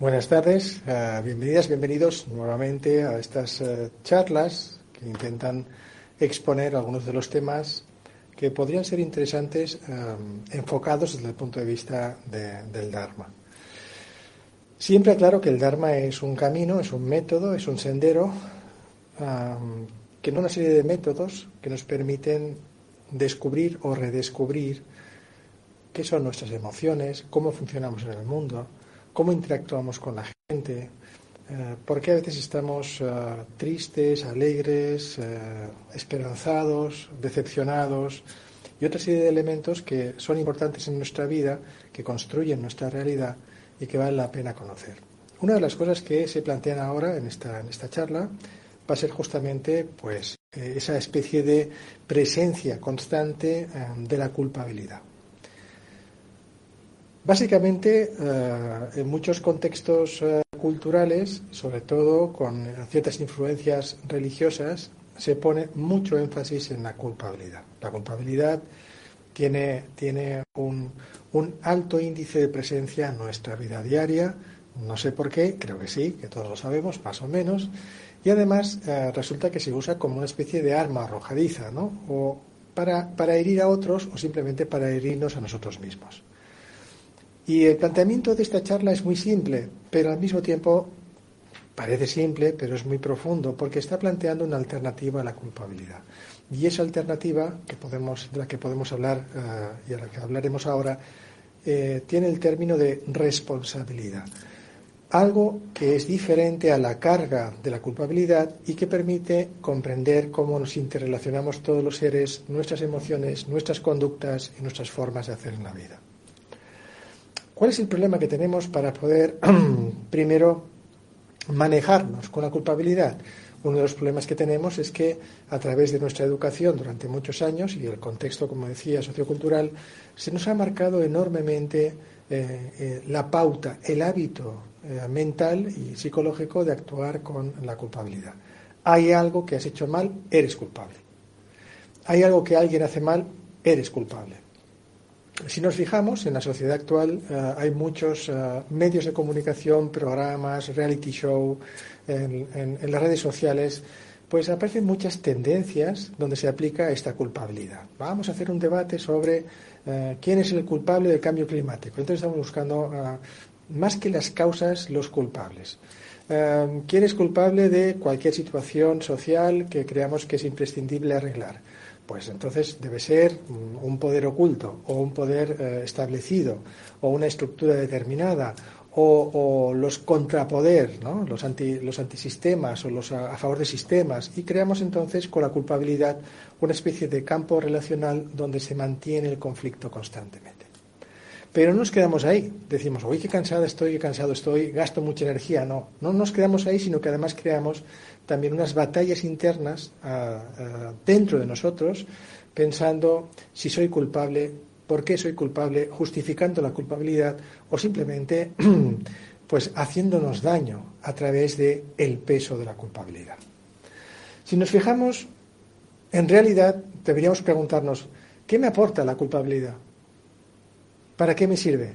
Buenas tardes, uh, bienvenidas, bienvenidos nuevamente a estas uh, charlas que intentan exponer algunos de los temas que podrían ser interesantes um, enfocados desde el punto de vista de, del Dharma. Siempre aclaro que el Dharma es un camino, es un método, es un sendero, que no una serie de métodos que nos permiten descubrir o redescubrir qué son nuestras emociones, cómo funcionamos en el mundo, cómo interactuamos con la gente, eh, por qué a veces estamos eh, tristes, alegres, eh, esperanzados, decepcionados y otra serie de elementos que son importantes en nuestra vida, que construyen nuestra realidad y que vale la pena conocer. Una de las cosas que se plantean ahora en esta, en esta charla va a ser justamente pues, esa especie de presencia constante de la culpabilidad. Básicamente, eh, en muchos contextos eh, culturales, sobre todo con ciertas influencias religiosas, se pone mucho énfasis en la culpabilidad. La culpabilidad tiene, tiene un, alto índice de presencia en nuestra vida diaria. No sé por qué, creo que sí, que todos lo sabemos, más o menos. Y además eh, resulta que se usa como una especie de arma arrojadiza, ¿no? O para, para herir a otros o simplemente para herirnos a nosotros mismos. Y el planteamiento de esta charla es muy simple, pero al mismo tiempo parece simple, pero es muy profundo, porque está planteando una alternativa a la culpabilidad. Y esa alternativa de la que podemos hablar uh, y a la que hablaremos ahora, eh, tiene el término de responsabilidad. Algo que es diferente a la carga de la culpabilidad y que permite comprender cómo nos interrelacionamos todos los seres, nuestras emociones, nuestras conductas y nuestras formas de hacer en la vida. ¿Cuál es el problema que tenemos para poder, primero, manejarnos con la culpabilidad? Uno de los problemas que tenemos es que a través de nuestra educación durante muchos años y el contexto, como decía, sociocultural, se nos ha marcado enormemente eh, eh, la pauta, el hábito eh, mental y psicológico de actuar con la culpabilidad. Hay algo que has hecho mal, eres culpable. Hay algo que alguien hace mal, eres culpable si nos fijamos, en la sociedad actual uh, hay muchos uh, medios de comunicación, programas, reality show, en, las redes sociales, pues aparecen muchas tendencias donde se aplica esta culpabilidad. Vamos a hacer un debate sobre uh, quién es el culpable del cambio climático. Entonces estamos buscando, más que las causas, los culpables. ¿Quién es culpable de cualquier situación social que creamos que es imprescindible arreglar? Pues entonces debe ser un poder oculto o un poder eh, establecido o una estructura determinada o, los contrapoder, los, anti, los antisistemas o los a, favor de sistemas y creamos entonces con la culpabilidad una especie de campo relacional donde se mantiene el conflicto constantemente. Pero no nos quedamos ahí. Decimos, uy, qué cansada estoy, qué cansado estoy, gasto mucha energía. No, no nos quedamos ahí, sino que además creamos también unas batallas internas uh, uh, dentro de nosotros, pensando si soy culpable, por qué soy culpable, justificando la culpabilidad o simplemente pues haciéndonos daño a través de peso de la culpabilidad. Si nos fijamos, en realidad deberíamos preguntarnos, ¿qué me aporta la culpabilidad? ¿Para qué me sirve?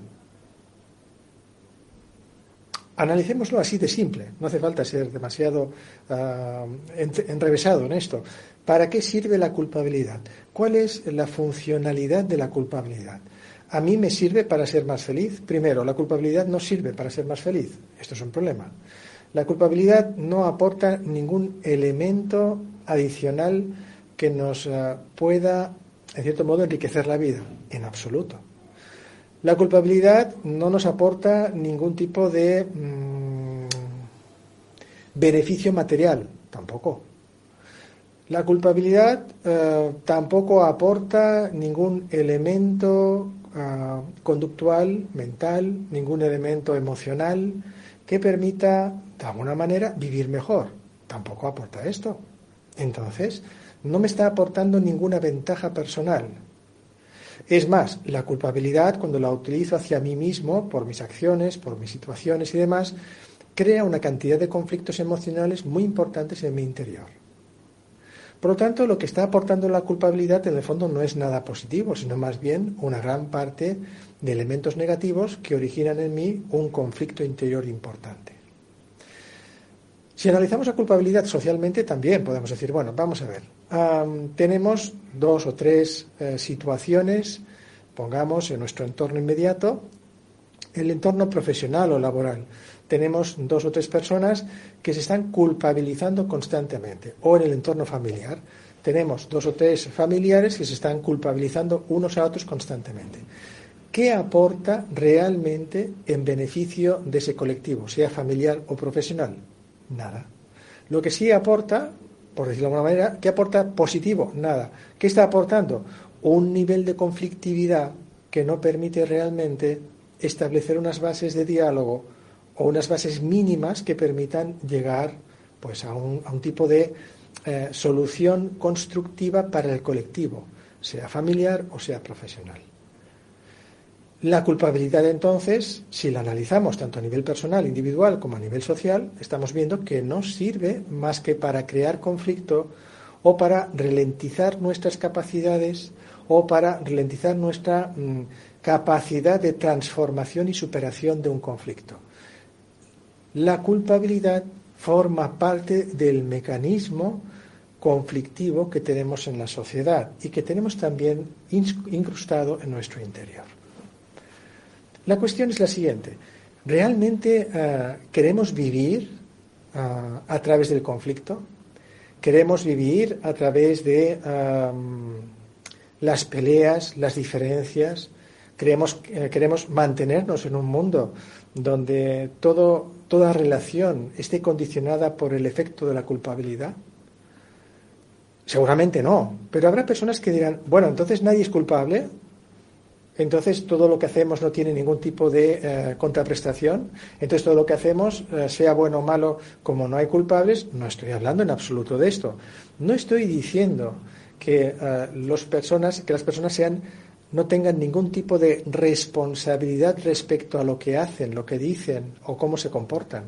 Analicémoslo así de simple, no hace falta ser demasiado uh, enrevesado en esto. ¿Para qué sirve la culpabilidad? ¿Cuál es la funcionalidad de la culpabilidad? ¿A mí me sirve para ser más feliz? Primero, la culpabilidad no sirve para ser más feliz. Esto es un problema. La culpabilidad no aporta ningún elemento adicional que nos uh, pueda, en cierto modo, enriquecer la vida. En absoluto. La culpabilidad no nos aporta ningún tipo de, mmm, Beneficio material, tampoco. La culpabilidad eh, tampoco aporta ningún elemento eh, conductual, mental, ningún elemento emocional que permita, de alguna manera, vivir mejor. Tampoco aporta esto. Entonces, no me está aportando ninguna ventaja personal. Es más, la culpabilidad, cuando la utilizo hacia mí mismo, por mis acciones, por mis situaciones y demás, crea una cantidad de conflictos emocionales muy importantes en mi interior. Por lo tanto, lo que está aportando la culpabilidad en el fondo no es nada positivo, sino más bien una gran parte de elementos negativos que originan en mí un conflicto interior importante. Si analizamos la culpabilidad socialmente, también podemos decir, bueno, vamos a ver, tenemos dos o tres eh, situaciones, pongamos en nuestro entorno inmediato, el entorno profesional o laboral. Tenemos dos o tres personas que se están culpabilizando constantemente, o en el entorno familiar. Tenemos dos o tres familiares que se están culpabilizando unos a otros constantemente. ¿Qué aporta realmente en beneficio de ese colectivo, sea familiar o profesional? Nada. Lo que sí aporta por decirlo de alguna manera, ¿qué aporta positivo? Nada. ¿Qué está aportando? Un nivel de conflictividad que no permite realmente establecer unas bases de diálogo o unas bases mínimas que permitan llegar pues, a, un, tipo de eh, solución constructiva para el colectivo, sea familiar o sea profesional. La culpabilidad entonces, si la analizamos tanto a nivel personal, individual, como a nivel social, estamos viendo que no sirve más que para crear conflicto o para ralentizar nuestras capacidades o para ralentizar nuestra mm, capacidad de transformación y superación de un conflicto. La culpabilidad forma parte del mecanismo conflictivo que tenemos en la sociedad y que tenemos también incrustado en nuestro interior. La cuestión es la siguiente. ¿Realmente eh, queremos vivir eh, a través del conflicto? ¿Queremos vivir a través de las peleas, las diferencias? ¿Queremos, eh, ¿Queremos mantenernos en un mundo donde toda relación esté condicionada por el efecto de la culpabilidad? Seguramente no, pero habrá personas que dirán, bueno, entonces nadie es culpable, entonces todo lo que hacemos no tiene ningún tipo de eh, contraprestación. Entonces todo lo que hacemos, eh, sea bueno o malo, como no hay culpables, no estoy hablando en absoluto de esto. No estoy diciendo que, eh, personas, que las personas sean, no tengan ningún tipo de responsabilidad respecto a lo que hacen, lo que dicen o cómo se comportan.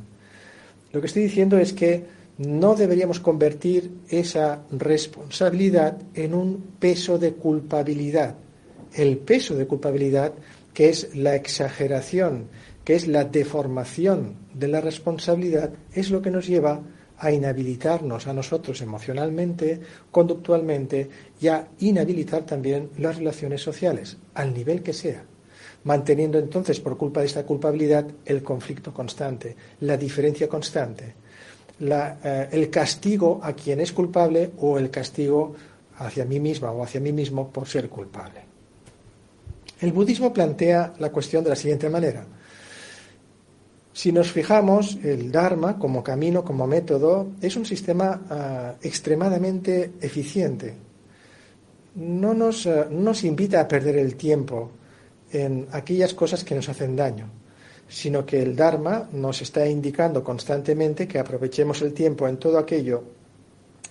Lo que estoy diciendo es que no deberíamos convertir esa responsabilidad en un peso de culpabilidad el peso de culpabilidad, que es la exageración, que es la deformación de la responsabilidad, es lo que nos lleva a inhabilitarnos a nosotros emocionalmente, conductualmente y a inhabilitar también las relaciones sociales, al nivel que sea, manteniendo entonces por culpa de esta culpabilidad el conflicto constante, la diferencia constante, eh, el castigo a quien es culpable o el castigo hacia mí misma o hacia mí mismo por ser culpable. El budismo plantea la cuestión de la siguiente manera. Si nos fijamos, el Dharma como camino, como método, es un sistema ah, extremadamente eficiente. No nos, ah, no nos invita a perder el tiempo en aquellas cosas que nos hacen daño, sino que el Dharma nos está indicando constantemente que aprovechemos el tiempo en todo aquello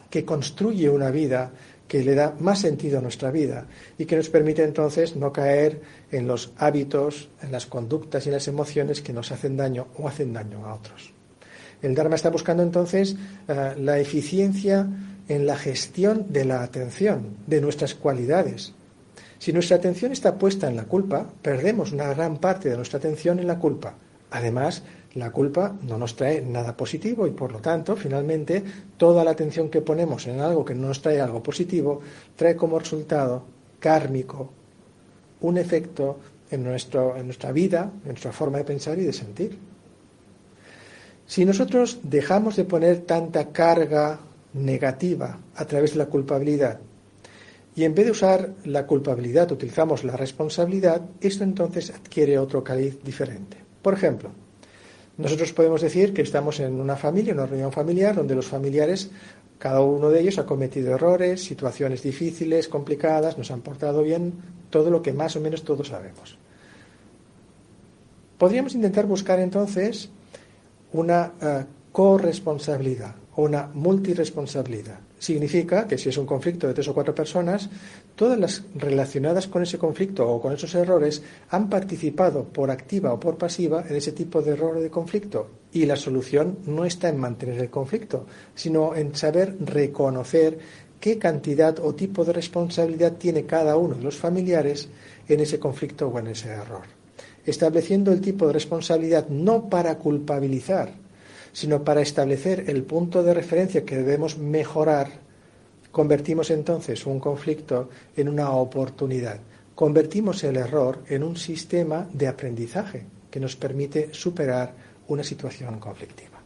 que construye una vida que le da más sentido a nuestra vida y que nos permite entonces no caer en los hábitos, en las conductas y en las emociones que nos hacen daño o hacen daño a otros. El Dharma está buscando entonces eh, la eficiencia en la gestión de la atención, de nuestras cualidades. Si nuestra atención está puesta en la culpa, perdemos una gran parte de nuestra atención en la culpa. Además, la culpa no nos trae nada positivo y por lo tanto, finalmente, toda la atención que ponemos en algo que no nos trae algo positivo trae como resultado kármico un efecto en, nuestro, en nuestra vida, en nuestra forma de pensar y de sentir. Si nosotros dejamos de poner tanta carga negativa a través de la culpabilidad y en vez de usar la culpabilidad utilizamos la responsabilidad, esto entonces adquiere otro cariz diferente. Por ejemplo, Nosotros podemos decir que estamos en una familia, una reunión familiar, donde los familiares, cada uno de ellos ha cometido errores, situaciones difíciles, complicadas, nos han portado bien, todo lo que más o menos todos sabemos. Podríamos intentar buscar entonces una uh, corresponsabilidad o una multiresponsabilidad. Significa que si es un conflicto de tres o cuatro personas, todas las relacionadas con ese conflicto o con esos errores han participado por activa o por pasiva en ese tipo de error o de conflicto. Y la solución no está en mantener el conflicto, sino en saber reconocer qué cantidad o tipo de responsabilidad tiene cada uno de los familiares en ese conflicto o en ese error. Estableciendo el tipo de responsabilidad no para culpabilizar, sino para establecer el punto de referencia que debemos mejorar, convertimos entonces un conflicto en una oportunidad. Convertimos el error en un sistema de aprendizaje que nos permite superar una situación conflictiva.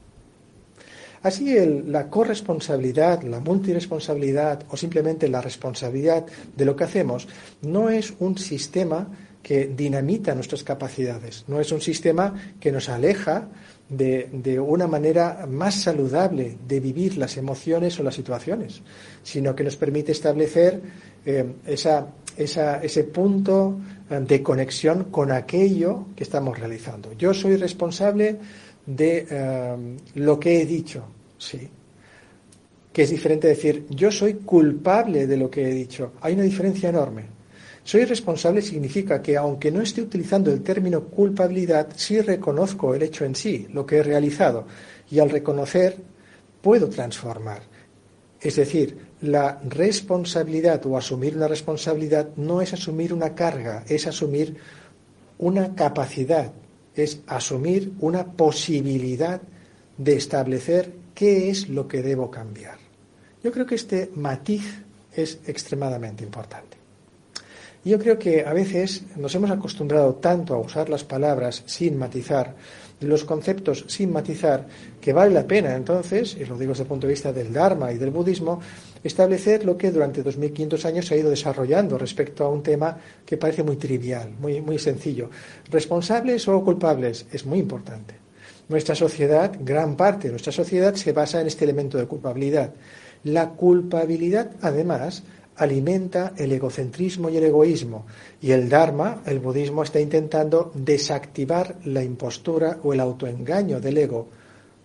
Así la corresponsabilidad, la multiresponsabilidad o simplemente la responsabilidad de lo que hacemos no es un sistema que dinamita nuestras capacidades, no es un sistema que nos aleja de, una manera más saludable de vivir las emociones o las situaciones, sino que nos permite establecer eh, ese punto eh, de conexión con aquello que estamos realizando. Yo soy responsable de eh, lo que he dicho, sí. Que es diferente decir, yo soy culpable de lo que he dicho. Hay una diferencia enorme. Soy responsable significa que aunque no esté utilizando el término culpabilidad, sí reconozco el hecho en sí, lo que he realizado, y al reconocer puedo transformar. Es decir, la responsabilidad o asumir una responsabilidad no es asumir una carga, es asumir una capacidad, es asumir una posibilidad de establecer qué es lo que debo cambiar. Yo creo que este matiz es extremadamente importante. Yo creo que a veces nos hemos acostumbrado tanto a usar las palabras sin matizar, los conceptos sin matizar, que vale la pena entonces, y lo digo desde el punto de vista del Dharma y del budismo, establecer lo que durante 2500 años se ha ido desarrollando respecto a un tema que parece muy trivial, muy, muy sencillo. Responsables o culpables es muy importante. Nuestra sociedad, gran parte de nuestra sociedad, se basa en este elemento de culpabilidad. La culpabilidad, además, alimenta el egocentrismo y el egoísmo. Y el Dharma, el budismo, está intentando desactivar la impostura o el autoengaño del ego,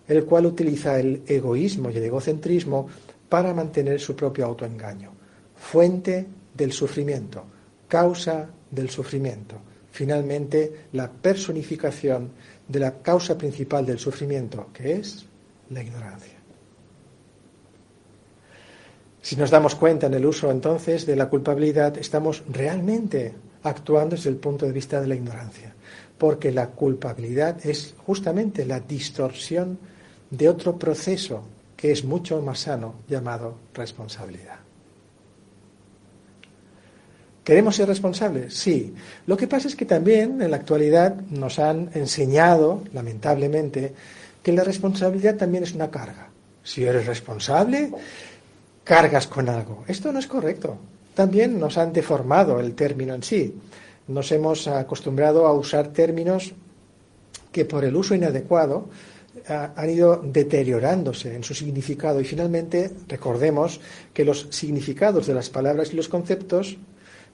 el cual utiliza el egoísmo y el egocentrismo para mantener su propio autoengaño. Fuente del sufrimiento, causa del sufrimiento. Finalmente, la personificación de la causa principal del sufrimiento, que es la ignorancia. Si nos damos cuenta en el uso entonces de la culpabilidad, estamos realmente actuando desde el punto de vista de la ignorancia, porque la culpabilidad es justamente la distorsión de otro proceso que es mucho más sano llamado responsabilidad. ¿Queremos ser responsables? Sí. Lo que pasa es que también en la actualidad nos han enseñado, lamentablemente, que la responsabilidad también es una carga. Si eres responsable, cargas con algo. Esto no es correcto. También nos han deformado el término en sí. Nos hemos acostumbrado a usar términos que por el uso inadecuado han ido deteriorándose en su significado y finalmente recordemos que los significados de las palabras y los conceptos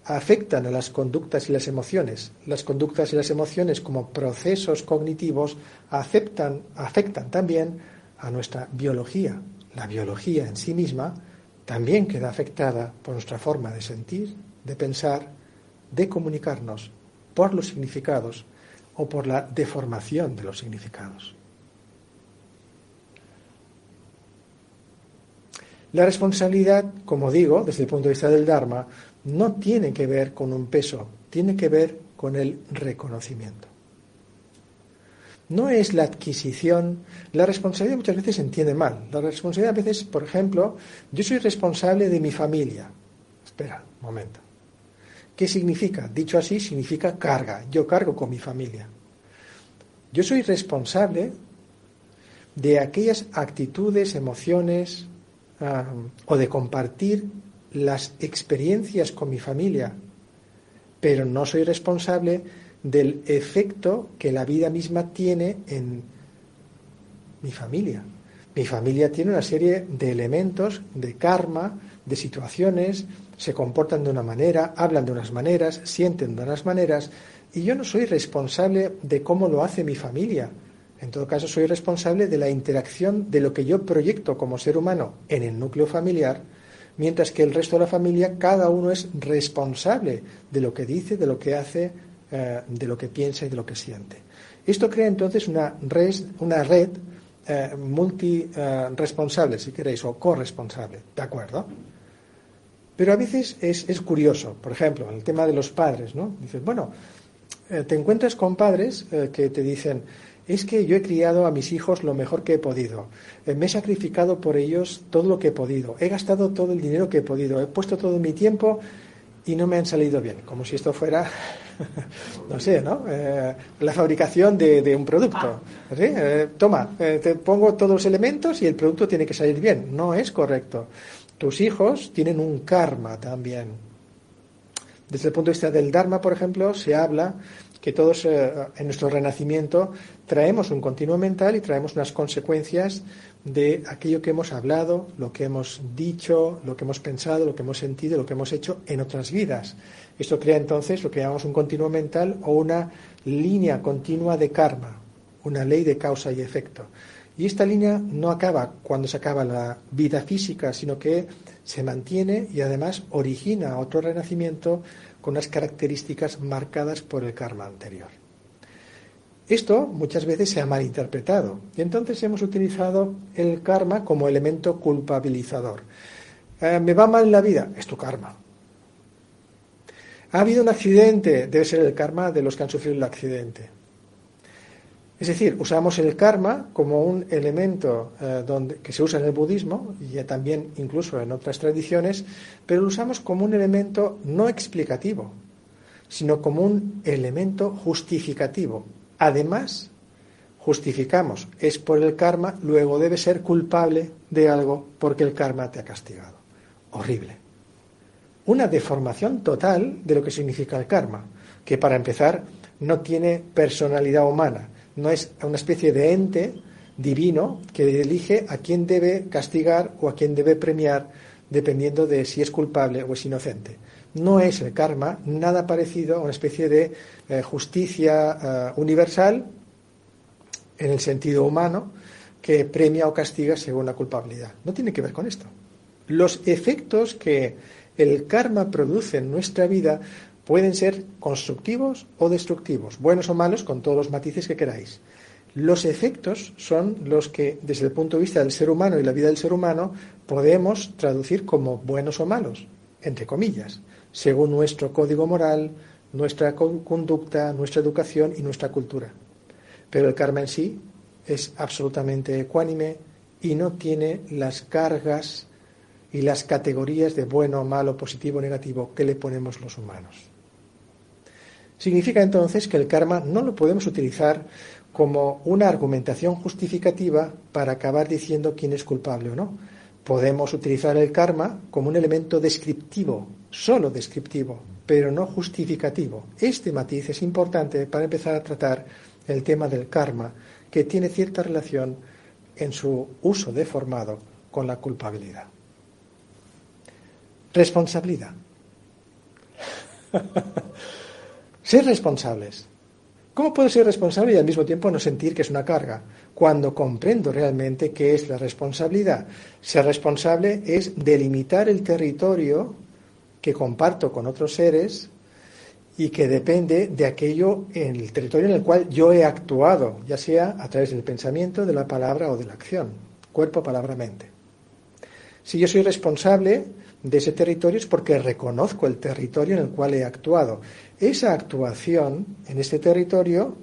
afectan a las conductas y las emociones. Las conductas y las emociones como procesos cognitivos afectan, afectan también a nuestra biología. La biología en sí misma también queda afectada por nuestra forma de sentir, de pensar, de comunicarnos, por los significados o por la deformación de los significados. La responsabilidad, como digo, desde el punto de vista del Dharma, no tiene que ver con un peso, tiene que ver con el reconocimiento no es la adquisición. La responsabilidad muchas veces se entiende mal. La responsabilidad a veces, por ejemplo, yo soy responsable de mi familia. Espera, un momento. ¿Qué significa? Dicho así, significa carga. Yo cargo con mi familia. Yo soy responsable de aquellas actitudes, emociones o de compartir las experiencias con mi familia, pero no soy responsable del efecto que la vida misma tiene en mi familia. Mi familia tiene una serie de elementos, de karma, de situaciones, se comportan de una manera, hablan de unas maneras, sienten de unas maneras, y yo no soy responsable de cómo lo hace mi familia. En todo caso, soy responsable de la interacción de lo que yo proyecto como ser humano en el núcleo familiar, mientras que el resto de la familia, cada uno es responsable de lo que dice, de lo que hace, eh, de lo que piensa y de lo que siente. Esto crea entonces una red, una red eh, multiresponsable, si queréis, o corresponsable, ¿de acuerdo? Pero a veces es, es, curioso, por ejemplo, en el tema de los padres, ¿no? Dices, bueno, eh, te encuentras con padres eh, que te dicen, es que yo he criado a mis hijos lo mejor que he podido, eh, me he sacrificado por ellos todo lo que he podido, he gastado todo el dinero que he podido, he puesto todo mi tiempo y no me han salido bien, como si esto fuera, no sé, ¿no? la fabricación de, un producto. toma, te pongo todos los elementos y el producto tiene que salir bien. No es correcto. Tus hijos tienen un karma también. Desde el punto de vista del Dharma, por ejemplo, se habla que todos eh, en nuestro renacimiento traemos un continuo mental y traemos unas consecuencias de aquello que hemos hablado, lo que hemos dicho, lo que hemos pensado, lo que hemos sentido, lo que hemos hecho en otras vidas. Esto crea entonces lo que llamamos un continuo mental o una línea continua de karma, una ley de causa y efecto. Y esta línea no acaba cuando se acaba la vida física, sino que se mantiene y además origina otro renacimiento con unas características marcadas por el karma anterior. Esto muchas veces se ha malinterpretado y entonces hemos utilizado el karma como elemento culpabilizador. Eh, me va mal en la vida, es tu karma. Ha habido un accidente, debe ser el karma de los que han sufrido el accidente. Es decir, usamos el karma como un elemento eh, que se usa en el budismo y también incluso en otras tradiciones, pero lo usamos como un elemento no explicativo, sino como un elemento justificativo. Además, justificamos, es por el karma, luego debe ser culpable de algo porque el karma te ha castigado. Horrible. Una deformación total de lo que significa el karma, que para empezar no tiene personalidad humana, no es una especie de ente divino que elige a quién debe castigar o a quién debe premiar dependiendo de si es culpable o es inocente. No es el karma nada parecido a una especie de eh, justicia eh, universal en el sentido humano que premia o castiga según la culpabilidad. No tiene que ver con esto. Los efectos que el karma produce en nuestra vida Pueden ser constructivos o destructivos, buenos o malos, con todos los matices que queráis. Los efectos son los que, desde el punto de vista del ser humano y la vida del ser humano, podemos traducir como buenos o malos, entre comillas, según nuestro código moral, nuestra conducta, nuestra educación y nuestra cultura. Pero el karma en sí es absolutamente ecuánime y no tiene las cargas y las categorías de bueno, malo, positivo, negativo que le ponemos los humanos. Significa entonces que el karma no lo podemos utilizar como una argumentación justificativa para acabar diciendo quién es culpable o no. Podemos utilizar el karma como un elemento descriptivo, solo descriptivo, pero no justificativo. Este matiz es importante para empezar a tratar el tema del karma, que tiene cierta relación en su uso deformado con la culpabilidad. Responsabilidad. Ser responsables. ¿Cómo puedo ser responsable y al mismo tiempo no sentir que es una carga? Cuando comprendo realmente qué es la responsabilidad. Ser responsable es delimitar el territorio que comparto con otros seres y que depende de aquello en el territorio en el cual yo he actuado, ya sea a través del pensamiento, de la palabra o de la acción, cuerpo, palabra, mente. Si yo soy responsable de ese territorio es porque reconozco el territorio en el cual he actuado esa actuación en ese territorio,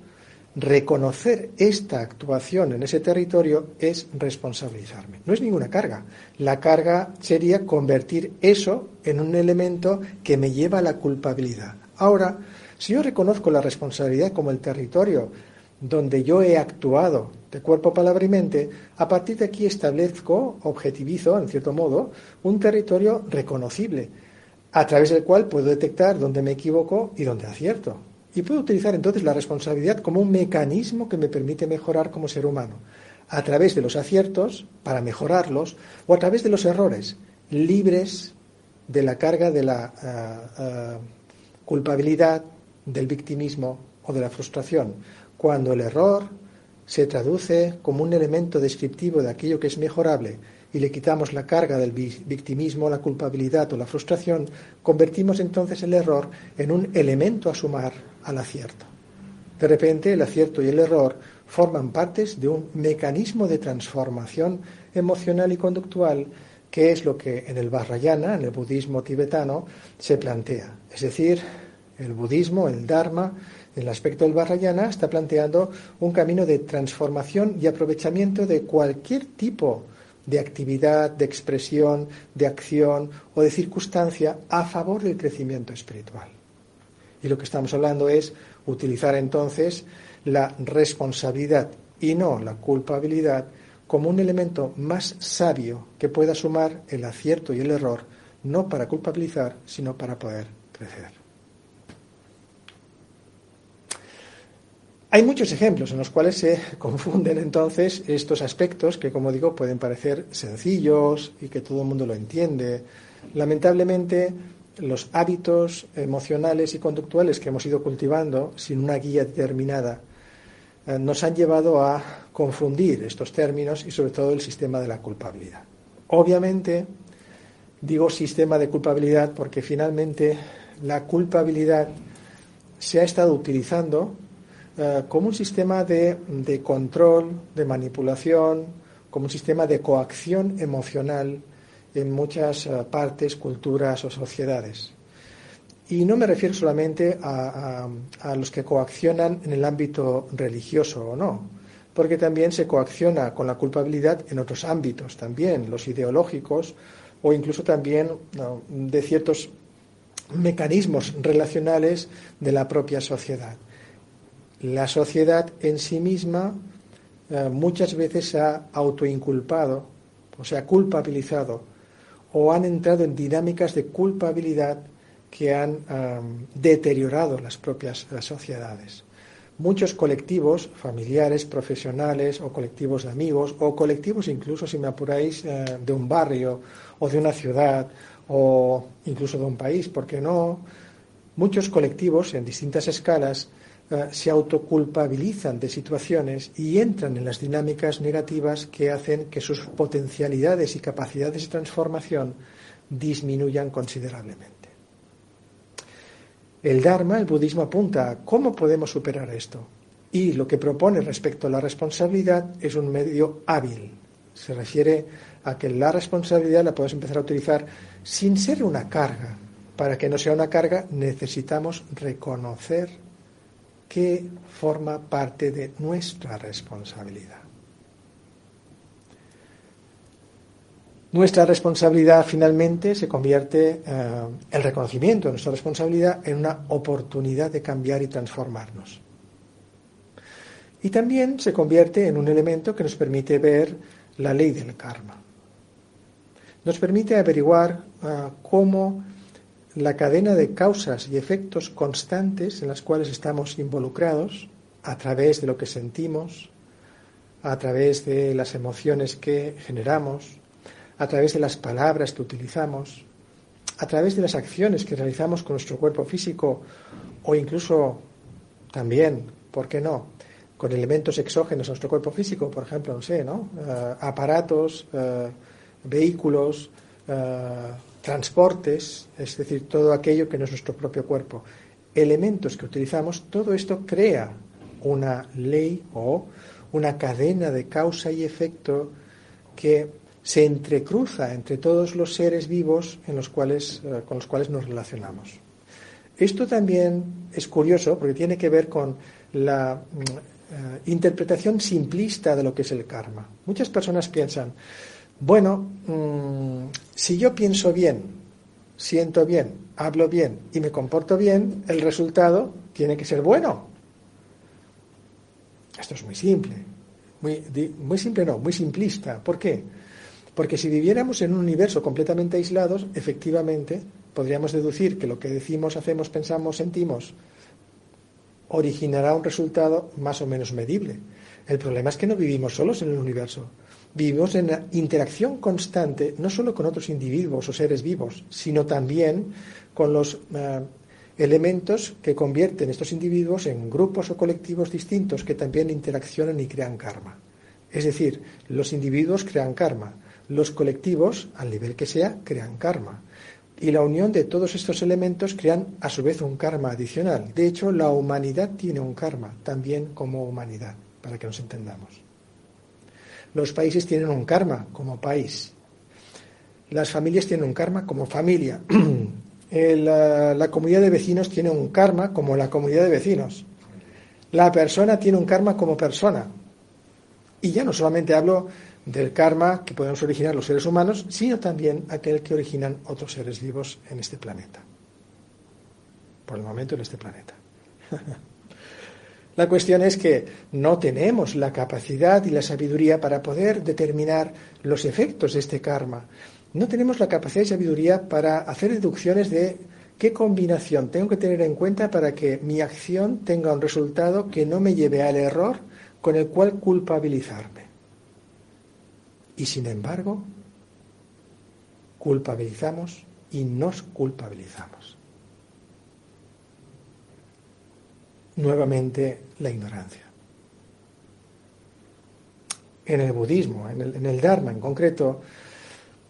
reconocer esta actuación en ese territorio es responsabilizarme. No es ninguna carga. La carga sería convertir eso en un elemento que me lleva a la culpabilidad. Ahora, si yo reconozco la responsabilidad como el territorio donde yo he actuado de cuerpo, palabra y mente, a partir de aquí establezco, objetivizo, en cierto modo, un territorio reconocible a través del cual puedo detectar dónde me equivoco y dónde acierto. Y puedo utilizar entonces la responsabilidad como un mecanismo que me permite mejorar como ser humano. a través de los aciertos para mejorarlos o a través de los errores, libres de la carga de la eh, eh, culpabilidad, del victimismo o de la frustración. Cuando el error se traduce como un elemento descriptivo de aquello que es mejorable y le quitamos la carga del victimismo, la culpabilidad o la frustración, convertimos entonces el error en un elemento a sumar al acierto. De repente el acierto y el error forman partes de un mecanismo de transformación emocional y conductual que es lo que en el Vajrayana, en el budismo tibetano, se plantea. Es decir, el budismo, el Dharma, en el aspecto del Vajrayana, está planteando un camino de transformación y aprovechamiento de cualquier tipo de actividad, de expresión, de acción o de circunstancia a favor del crecimiento espiritual. Y lo que estamos hablando es utilizar entonces la responsabilidad y no la culpabilidad como un elemento más sabio que pueda sumar el acierto y el error, no para culpabilizar, sino para poder crecer. Hay muchos ejemplos en los cuales se confunden entonces estos aspectos que, como digo, pueden parecer sencillos y que todo el mundo lo entiende. Lamentablemente, los hábitos emocionales y conductuales que hemos ido cultivando sin una guía determinada eh, nos han llevado a confundir estos términos y sobre todo el sistema de la culpabilidad. Obviamente, digo sistema de culpabilidad porque finalmente la culpabilidad se ha estado utilizando eh, como un sistema de, de, control, de manipulación, como un sistema de coacción emocional en muchas eh, partes, culturas o sociedades. Y no me refiero solamente a, los que coaccionan en el ámbito religioso o no, porque también se coacciona con la culpabilidad en otros ámbitos, también los ideológicos o incluso también de ciertos mecanismos relacionales de la propia sociedad. La sociedad en sí misma eh, muchas veces se ha autoinculpado, o se ha culpabilizado, o han entrado en dinámicas de culpabilidad que han deteriorado las propias sociedades. Muchos colectivos familiares, profesionales o colectivos de amigos o colectivos incluso, si me apuráis, eh, de un barrio o de una ciudad o incluso de un país, ¿por qué no? Muchos colectivos en distintas escalas se autoculpabilizan de situaciones y entran en las dinámicas negativas que hacen que sus potencialidades y capacidades de transformación disminuyan considerablemente. El Dharma, el budismo apunta a cómo podemos superar esto. Y lo que propone respecto a la responsabilidad es un medio hábil. Se refiere a que la responsabilidad la podemos empezar a utilizar sin ser una carga. Para que no sea una carga necesitamos reconocer que forma parte de nuestra responsabilidad. Nuestra responsabilidad finalmente se convierte, eh, el reconocimiento de nuestra responsabilidad, en una oportunidad de cambiar y transformarnos. Y también se convierte en un elemento que nos permite ver la ley del karma. Nos permite averiguar eh, cómo la cadena de causas y efectos constantes en las cuales estamos involucrados a través de lo que sentimos, a través de las emociones que generamos, a través de las palabras que utilizamos, a través de las acciones que realizamos con nuestro cuerpo físico o incluso también, ¿por qué no?, con elementos exógenos a nuestro cuerpo físico, por ejemplo, no sé, ¿no? Eh, aparatos, eh, vehículos, eh, transportes, es decir, todo aquello que no es nuestro propio cuerpo. Elementos que utilizamos, todo esto crea una ley o una cadena de causa y efecto que se entrecruza entre todos los seres vivos en los cuales, eh, con los cuales nos relacionamos. Esto también es curioso porque tiene que ver con la mm, eh, interpretación simplista de lo que es el karma. Muchas personas piensan, bueno, mm, si yo pienso bien, siento bien, hablo bien y me comporto bien, el resultado tiene que ser bueno. Esto es muy simple. Muy, muy simple no, muy simplista. ¿Por qué? Porque si viviéramos en un universo completamente aislados, efectivamente podríamos deducir que lo que decimos, hacemos, pensamos, sentimos originará un resultado más o menos medible. El problema es que no vivimos solos en el universo. Vivimos en interacción constante, no solo con otros individuos o seres vivos, sino también con los eh, elementos que convierten estos individuos en grupos o colectivos distintos que también interaccionan y crean karma. Es decir, los individuos crean karma, los colectivos, al nivel que sea, crean karma. Y la unión de todos estos elementos crean a su vez un karma adicional. De hecho, la humanidad tiene un karma también como humanidad, para que nos entendamos. Los países tienen un karma como país. Las familias tienen un karma como familia. la, la comunidad de vecinos tiene un karma como la comunidad de vecinos. La persona tiene un karma como persona. Y ya no solamente hablo del karma que podemos originar los seres humanos, sino también aquel que originan otros seres vivos en este planeta. Por el momento en este planeta. la cuestión es que no tenemos la capacidad y la sabiduría para poder determinar los efectos de este karma. No tenemos la capacidad y sabiduría para hacer deducciones de qué combinación tengo que tener en cuenta para que mi acción tenga un resultado que no me lleve al error con el cual culpabilizarme. Y sin embargo, culpabilizamos y nos culpabilizamos. Nuevamente, la ignorancia. En el budismo, en el, en el Dharma en concreto,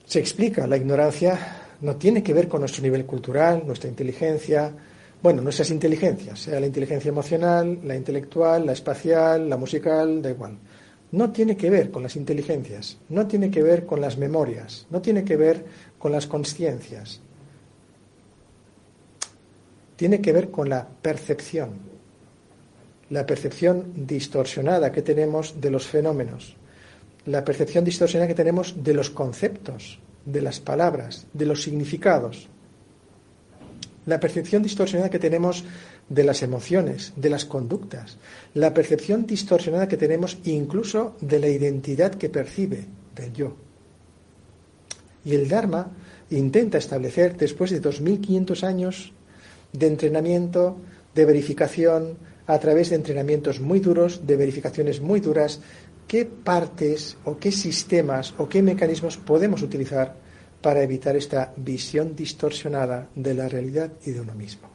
se explica la ignorancia no tiene que ver con nuestro nivel cultural, nuestra inteligencia, bueno, nuestras inteligencias, sea la inteligencia emocional, la intelectual, la espacial, la musical, da igual. No tiene que ver con las inteligencias, no tiene que ver con las memorias, no tiene que ver con las conciencias. Tiene que ver con la percepción, la percepción distorsionada que tenemos de los fenómenos, la percepción distorsionada que tenemos de los conceptos, de las palabras, de los significados la percepción distorsionada que tenemos de las emociones, de las conductas, la percepción distorsionada que tenemos incluso de la identidad que percibe del yo. Y el Dharma intenta establecer, después de 2.500 años de entrenamiento, de verificación, a través de entrenamientos muy duros, de verificaciones muy duras, qué partes o qué sistemas o qué mecanismos podemos utilizar para evitar esta visión distorsionada de la realidad y de uno mismo.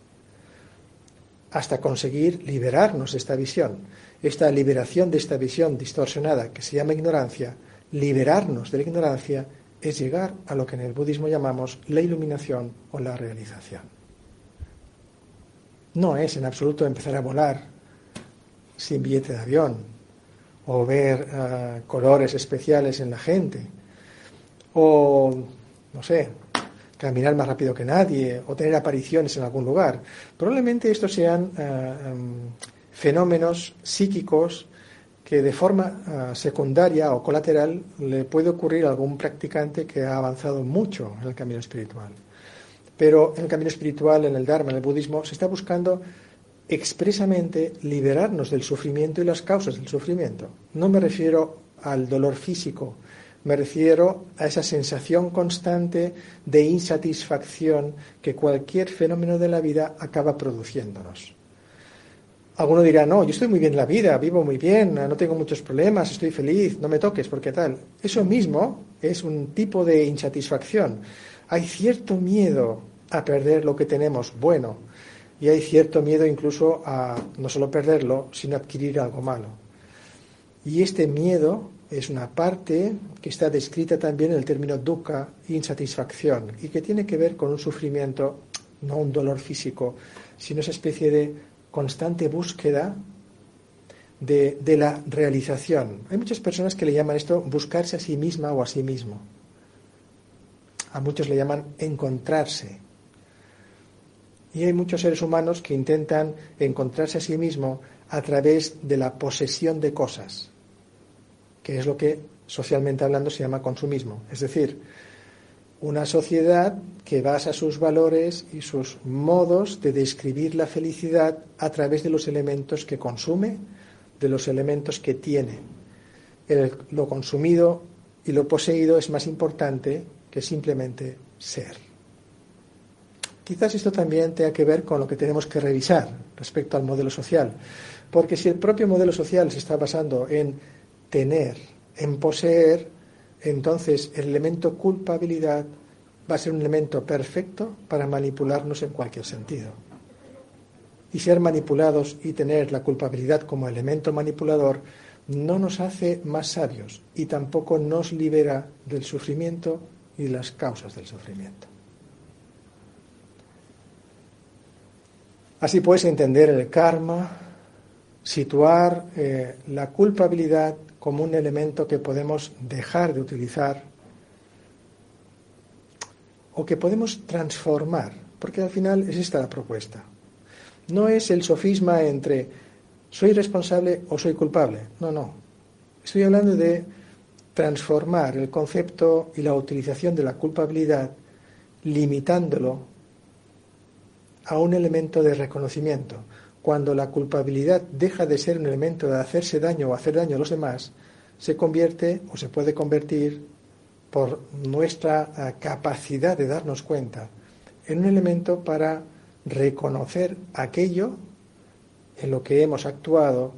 Hasta conseguir liberarnos de esta visión, esta liberación de esta visión distorsionada que se llama ignorancia, liberarnos de la ignorancia es llegar a lo que en el budismo llamamos la iluminación o la realización. No es en absoluto empezar a volar sin billete de avión o ver eh, colores especiales en la gente o no sé, caminar más rápido que nadie o tener apariciones en algún lugar. Probablemente estos sean eh, em, fenómenos psíquicos que de forma eh, secundaria o colateral le puede ocurrir a algún practicante que ha avanzado mucho en el camino espiritual. Pero en el camino espiritual, en el Dharma, en el budismo, se está buscando expresamente liberarnos del sufrimiento y las causas del sufrimiento. No me refiero al dolor físico, me refiero a esa sensación constante de insatisfacción que cualquier fenómeno de la vida acaba produciéndonos. Alguno dirá, no, yo estoy muy bien en la vida, vivo muy bien, no tengo muchos problemas, estoy feliz, no me toques, porque tal. Eso mismo es un tipo de insatisfacción. Hay cierto miedo a perder lo que tenemos bueno y hay cierto miedo incluso a no solo perderlo, sino adquirir algo malo. Y este miedo es una parte que está descrita también en el término dukkha, insatisfacción, y que tiene que ver con un sufrimiento, no un dolor físico, sino esa especie de constante búsqueda de, de, la realización. Hay muchas personas que le llaman esto buscarse a sí misma o a sí mismo. A muchos le llaman encontrarse. Y hay muchos seres humanos que intentan encontrarse a sí mismo a través de la posesión de cosas que es lo que socialmente hablando se llama consumismo. Es decir, una sociedad que basa sus valores y sus modos de describir la felicidad a través de los elementos que consume, de los elementos que tiene. lo consumido y lo poseído es más importante que simplemente ser. Quizás esto también tenga que ver con lo que tenemos que revisar respecto al modelo social, porque si el propio modelo social se está basando en tener, en poseer, entonces el elemento culpabilidad va a ser un elemento perfecto para manipularnos en cualquier sentido. Y ser manipulados y tener la culpabilidad como elemento manipulador no nos hace más sabios y tampoco nos libera del sufrimiento y las causas del sufrimiento. Así puedes entender el karma, situar eh, la culpabilidad como un elemento que podemos dejar de utilizar o que podemos transformar, porque al final es esta la propuesta. No es el sofisma entre soy responsable o soy culpable. No, no. Estoy hablando de transformar el concepto y la utilización de la culpabilidad limitándolo a un elemento de reconocimiento. Cuando la culpabilidad deja de ser un elemento de hacerse daño o hacer daño a los demás, se convierte o se puede convertir por nuestra eh, capacidad de darnos cuenta en un elemento para reconocer aquello en lo que hemos actuado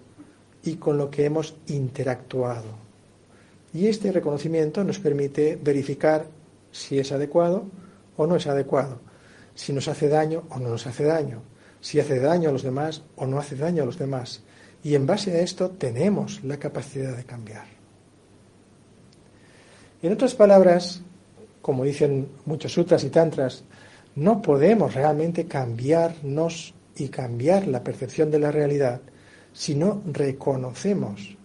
y con lo que hemos interactuado. Y este reconocimiento nos permite verificar si es adecuado o no es adecuado si nos hace daño o no nos hace daño, si hace daño a los demás o no hace daño a los demás. Y en base a esto tenemos la capacidad de cambiar. En otras palabras, como dicen muchos sutras y tantras, no podemos realmente cambiarnos y cambiar la percepción de la realidad si no reconocemos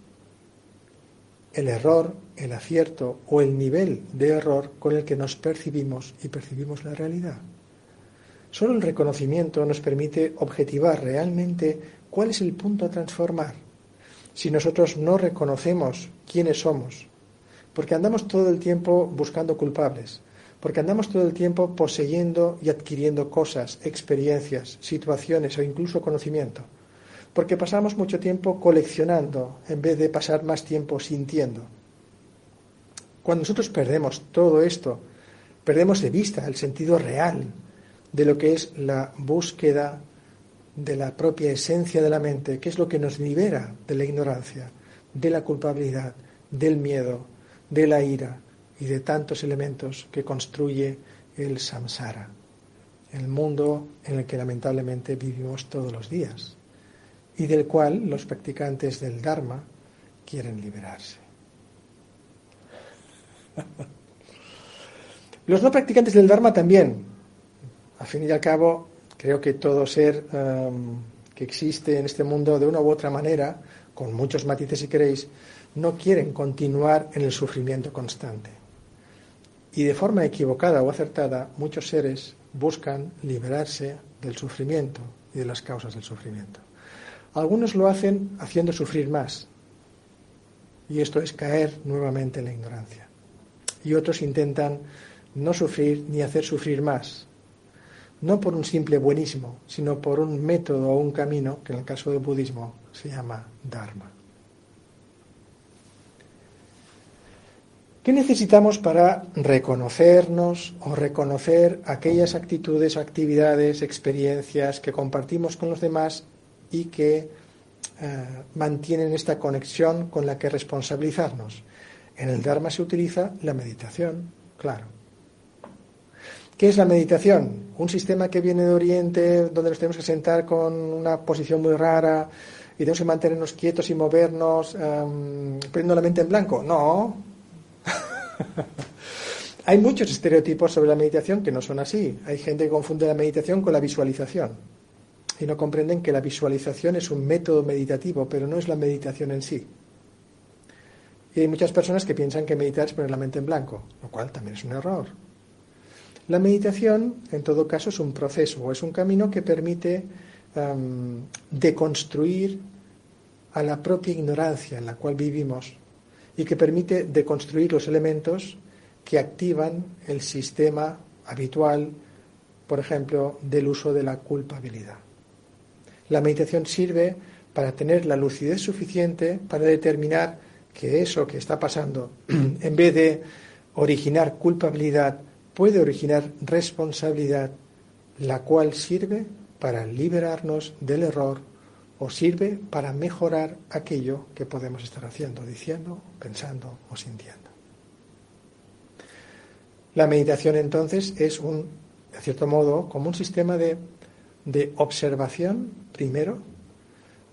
el error, el acierto o el nivel de error con el que nos percibimos y percibimos la realidad. Solo el reconocimiento nos permite objetivar realmente cuál es el punto a transformar. Si nosotros no reconocemos quiénes somos, porque andamos todo el tiempo buscando culpables, porque andamos todo el tiempo poseyendo y adquiriendo cosas, experiencias, situaciones o incluso conocimiento, porque pasamos mucho tiempo coleccionando en vez de pasar más tiempo sintiendo. Cuando nosotros perdemos todo esto, perdemos de vista el sentido real de lo que es la búsqueda de la propia esencia de la mente, que es lo que nos libera de la ignorancia, de la culpabilidad, del miedo, de la ira y de tantos elementos que construye el samsara, el mundo en el que lamentablemente vivimos todos los días y del cual los practicantes del Dharma quieren liberarse. Los no practicantes del Dharma también al fin y al cabo, creo que todo ser um, que existe en este mundo de una u otra manera, con muchos matices si queréis, no quieren continuar en el sufrimiento constante. Y de forma equivocada o acertada, muchos seres buscan liberarse del sufrimiento y de las causas del sufrimiento. Algunos lo hacen haciendo sufrir más, y esto es caer nuevamente en la ignorancia. Y otros intentan no sufrir ni hacer sufrir más, no por un simple buenismo, sino por un método o un camino que en el caso del budismo se llama Dharma. ¿Qué necesitamos para reconocernos o reconocer aquellas actitudes, actividades, experiencias que compartimos con los demás y que eh, mantienen esta conexión con la que responsabilizarnos? En el Dharma se utiliza la meditación, claro. ¿Qué es la meditación? Un sistema que viene de Oriente, donde nos tenemos que sentar con una posición muy rara y tenemos que mantenernos quietos y movernos, um, poniendo la mente en blanco. No. Hay muchos estereotipos sobre la meditación que no son así. Hay gente que confunde la meditación con la visualización y no comprenden que la visualización es un método meditativo, pero no es la meditación en sí. Y hay muchas personas que piensan que meditar es poner la mente en blanco, lo cual también es un error. La meditación, en todo caso, es un proceso o es un camino que permite deconstruir a la propia ignorancia en la cual vivimos y que permite deconstruir los elementos que activan el sistema habitual, por ejemplo, del uso de la culpabilidad. La meditación sirve para tener la lucidez suficiente para determinar que eso que está pasando, en vez de originar culpabilidad, puede originar responsabilidad, la cual sirve para liberarnos del error o sirve para mejorar aquello que podemos estar haciendo, diciendo, pensando o sintiendo. La meditación entonces es un, de cierto modo, como un sistema de, de observación, primero,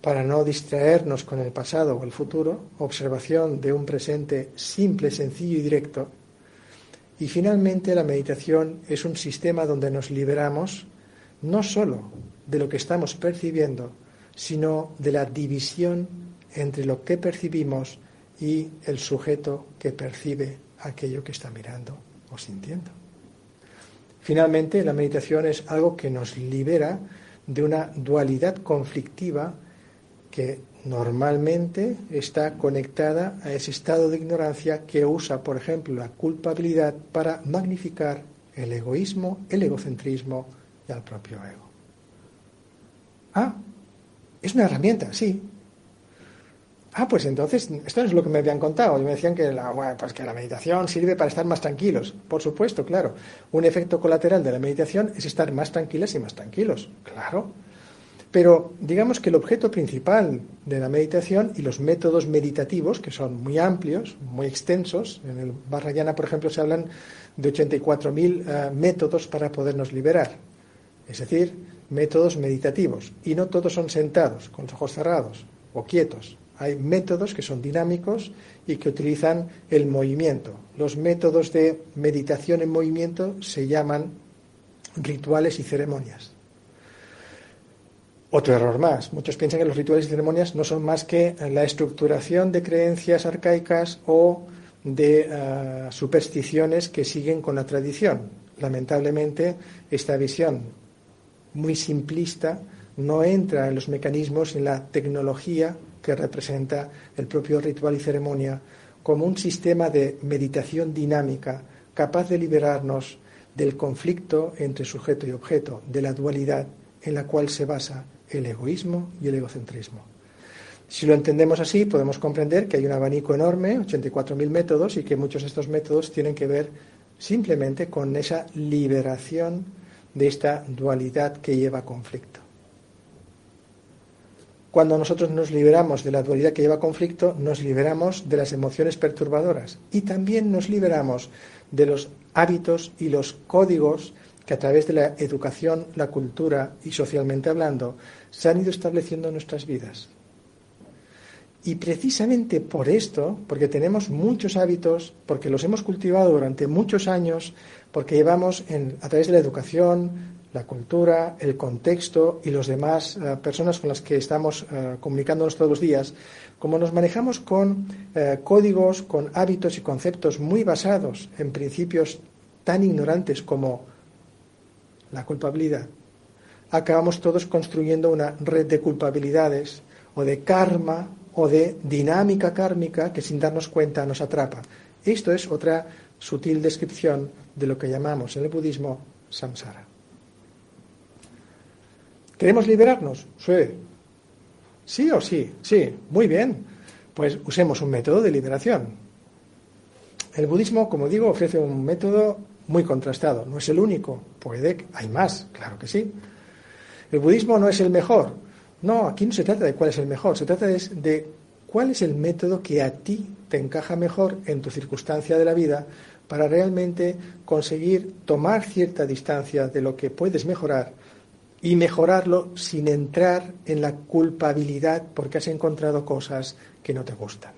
para no distraernos con el pasado o el futuro, observación de un presente simple, sencillo y directo. Y finalmente la meditación es un sistema donde nos liberamos no sólo de lo que estamos percibiendo, sino de la división entre lo que percibimos y el sujeto que percibe aquello que está mirando o sintiendo. Finalmente, la meditación es algo que nos libera de una dualidad conflictiva que normalmente está conectada a ese estado de ignorancia que usa, por ejemplo, la culpabilidad para magnificar el egoísmo, el egocentrismo y al propio ego. Ah, es una herramienta, sí, Ah, pues entonces, esto es lo que me habían contado. Y me decían que la, pues que la meditación sirve para estar más tranquilos. Por supuesto, claro. Un efecto colateral de la meditación es estar más tranquilas y más tranquilos. Claro. Pero digamos que el objeto principal de la meditación y los métodos meditativos, que son muy amplios, muy extensos, en el Barrayana, por ejemplo, se hablan de 84.000 eh, métodos para podernos liberar. Es decir, métodos meditativos. Y no todos son sentados, con los ojos cerrados o quietos. Hay métodos que son dinámicos y que utilizan el movimiento. Los métodos de meditación en movimiento se llaman rituales y ceremonias. Otro error más. Muchos piensan que los rituales y ceremonias no son más que la estructuración de creencias arcaicas o de eh, supersticiones que siguen con la tradición. Lamentablemente, esta visión muy simplista no entra en los mecanismos, en la tecnología que representa el propio ritual y ceremonia como un sistema de meditación dinámica capaz de liberarnos del conflicto entre sujeto y objeto, de la dualidad en la cual se basa el egoísmo y el egocentrismo. Si lo entendemos así, podemos comprender que hay un abanico enorme, 84.000 métodos, y que muchos de estos métodos tienen que ver simplemente con esa liberación de esta dualidad que lleva conflicto. Cuando nosotros nos liberamos de la dualidad que lleva conflicto, nos liberamos de las emociones perturbadoras y también nos liberamos de los hábitos y los códigos que a través de la educación, la cultura y socialmente hablando se han ido estableciendo en nuestras vidas. Y precisamente por esto, porque tenemos muchos hábitos, porque los hemos cultivado durante muchos años, porque llevamos a través de la educación, la cultura, el contexto y las demás eh, personas con las que estamos eh, comunicándonos todos los días, como nos manejamos con eh, códigos, con hábitos y conceptos muy basados en principios tan ignorantes como la culpabilidad, acabamos todos construyendo una red de culpabilidades o de karma o de dinámica kármica que sin darnos cuenta nos atrapa. Esto es otra sutil descripción de lo que llamamos en el budismo samsara. ¿Queremos liberarnos? Sí. ¿Sí o sí? Sí, muy bien. Pues usemos un método de liberación. El budismo, como digo, ofrece un método muy contrastado. No es el único. Puede, hay más, claro que sí. El budismo no es el mejor. No, aquí no se trata de cuál es el mejor. Se trata de cuál es el método que a ti te encaja mejor en tu circunstancia de la vida para realmente conseguir tomar cierta distancia de lo que puedes mejorar y mejorarlo sin entrar en la culpabilidad porque has encontrado cosas que no te gustan.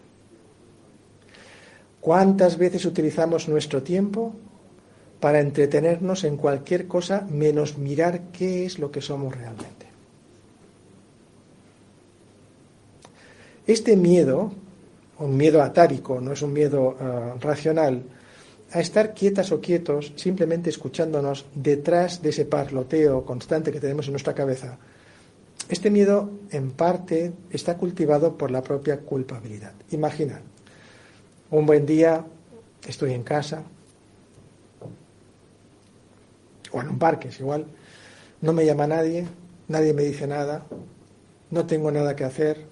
¿Cuántas veces utilizamos nuestro tiempo para entretenernos en cualquier cosa menos mirar qué es lo que somos realmente? Este miedo, un miedo atávico, no es un miedo ah, racional, a estar quietas o quietos, simplemente escuchándonos detrás de ese parloteo constante que tenemos en nuestra cabeza. Este miedo, en parte, está cultivado por la propia culpabilidad. Imagina, un buen día estoy en casa, o en un parque, es igual, no me llama nadie, nadie me dice nada, no tengo nada que hacer,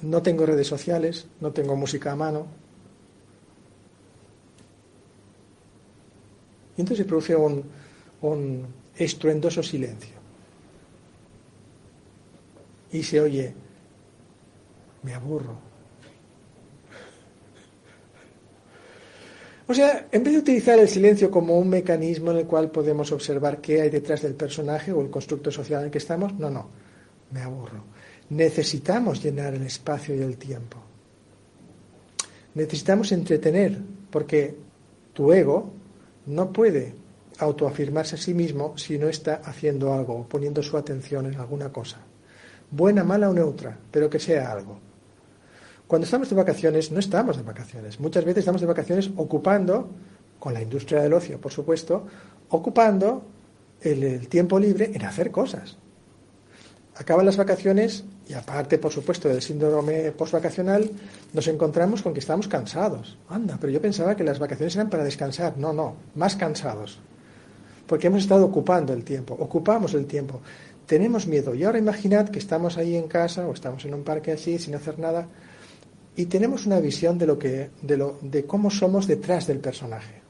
no tengo redes sociales, no tengo música a mano, Y entonces se produce un, estruendoso silencio. Y se oye, me aburro. O sea, en vez de utilizar el silencio como un mecanismo en el cual podemos observar qué hay detrás del personaje o el constructo social en el que estamos, no, no, me aburro. Necesitamos llenar el espacio y el tiempo. Necesitamos entretener, porque tu ego no puede autoafirmarse a sí mismo si no está haciendo algo poniendo su atención en alguna cosa. Buena, mala o neutra, pero que sea algo. Cuando estamos de vacaciones, no estamos de vacaciones. Muchas veces estamos de vacaciones ocupando, con la industria del ocio, por supuesto, ocupando el, tiempo libre en hacer cosas. Acaban las vacaciones y aparte, por supuesto, del síndrome postvacacional, nos encontramos con que estamos cansados. Anda, pero yo pensaba que las vacaciones eran para descansar. No, no, más cansados. Porque hemos estado ocupando el tiempo, ocupamos el tiempo. Tenemos miedo. Y ahora imaginad que estamos ahí en casa o estamos en un parque así, sin hacer nada, y tenemos una visión de lo que de lo de cómo somos detrás del personaje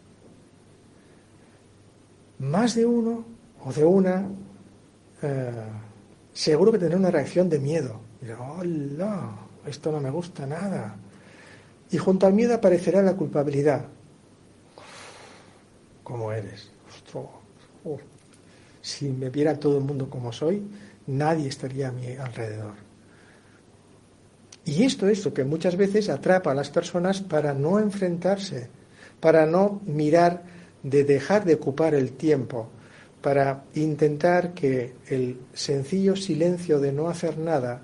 más de uno o de una eh, seguro que tendrá una reacción de miedo. Hola esto no me gusta nada y junto al miedo aparecerá la culpabilidad. ¿Cómo eres si me viera todo el mundo como soy nadie estaría a mi alrededor. Y esto es lo que muchas veces atrapa a las personas para no enfrentarse, para no mirar de dejar de ocupar el tiempo, para intentar que el sencillo silencio de no hacer nada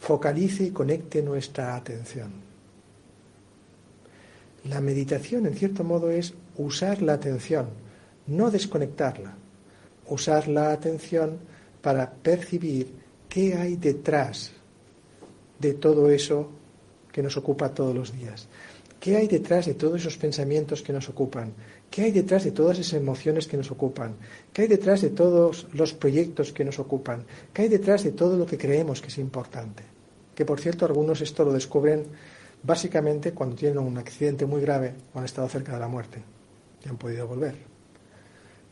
focalice y conecte nuestra atención. La meditación, en cierto modo, es usar la atención, no desconectarla, usar la atención para percibir ¿Qué hay detrás de todo eso que nos ocupa todos los días? ¿Qué hay detrás de todos esos pensamientos que nos ocupan? ¿Qué hay detrás de todas esas emociones que nos ocupan? ¿Qué hay detrás de todos los proyectos que nos ocupan? ¿Qué hay detrás de todo lo que creemos que es importante? Que por cierto algunos esto lo descubren básicamente cuando tienen un accidente muy grave o han estado cerca de la muerte y han podido volver.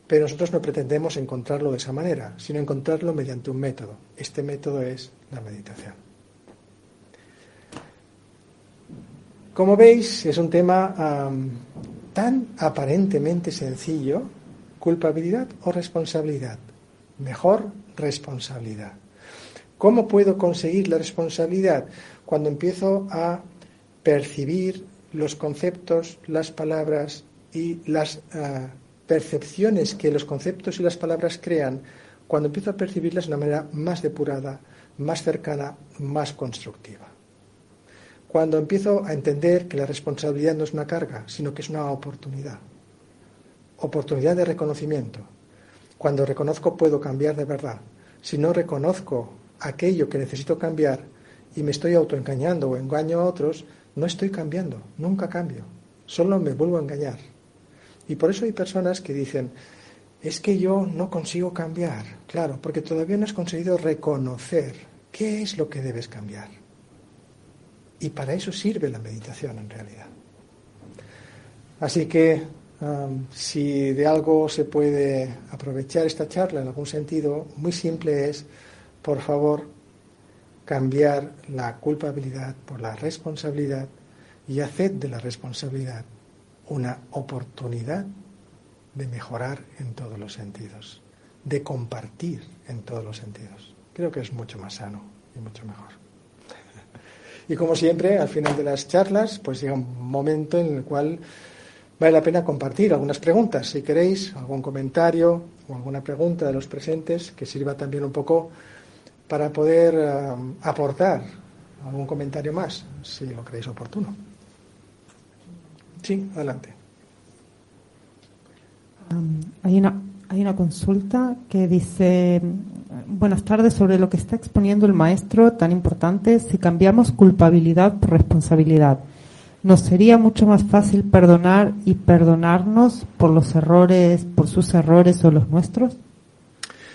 Pero nosotros no pretendemos encontrarlo de esa manera, sino encontrarlo mediante un método. Este método es la meditación. Como veis, es un tema tan aparentemente sencillo, culpabilidad o responsabilidad. Mejor responsabilidad. ¿Cómo puedo conseguir la responsabilidad? Cuando empiezo a percibir los conceptos, las palabras y las ah, percepciones que los conceptos y las palabras crean cuando empiezo a percibirlas de una manera más depurada, más cercana, más constructiva. Cuando empiezo a entender que la responsabilidad no es una carga, sino que es una oportunidad. Oportunidad de reconocimiento. Cuando reconozco puedo cambiar de verdad. Si no reconozco aquello que necesito cambiar y me estoy autoengañando o engaño a otros, no estoy cambiando, nunca cambio. Solo me vuelvo a engañar. Y por eso hay personas que dicen, es que yo no consigo cambiar. Claro, porque todavía no has conseguido reconocer qué es lo que debes cambiar. Y para eso sirve la meditación en realidad. Así que um, si de algo se puede aprovechar esta charla en algún sentido, muy simple es, por favor, cambiar la culpabilidad por la responsabilidad y hacer de la responsabilidad una oportunidad de mejorar en todos los sentidos, de compartir en todos los sentidos. Creo que es mucho más sano y mucho mejor. Y como siempre, al final de las charlas, pues llega un momento en el cual vale la pena compartir algunas preguntas. Si queréis, algún comentario o alguna pregunta de los presentes que sirva también un poco para poder eh, aportar algún comentario más, si lo creéis oportuno. Sí, adelante. hay, una, hay una consulta que dice, buenas tardes, sobre lo que está exponiendo el maestro tan importante, si cambiamos culpabilidad por responsabilidad, ¿nos sería mucho más fácil perdonar y perdonarnos por los errores, por sus errores o los nuestros?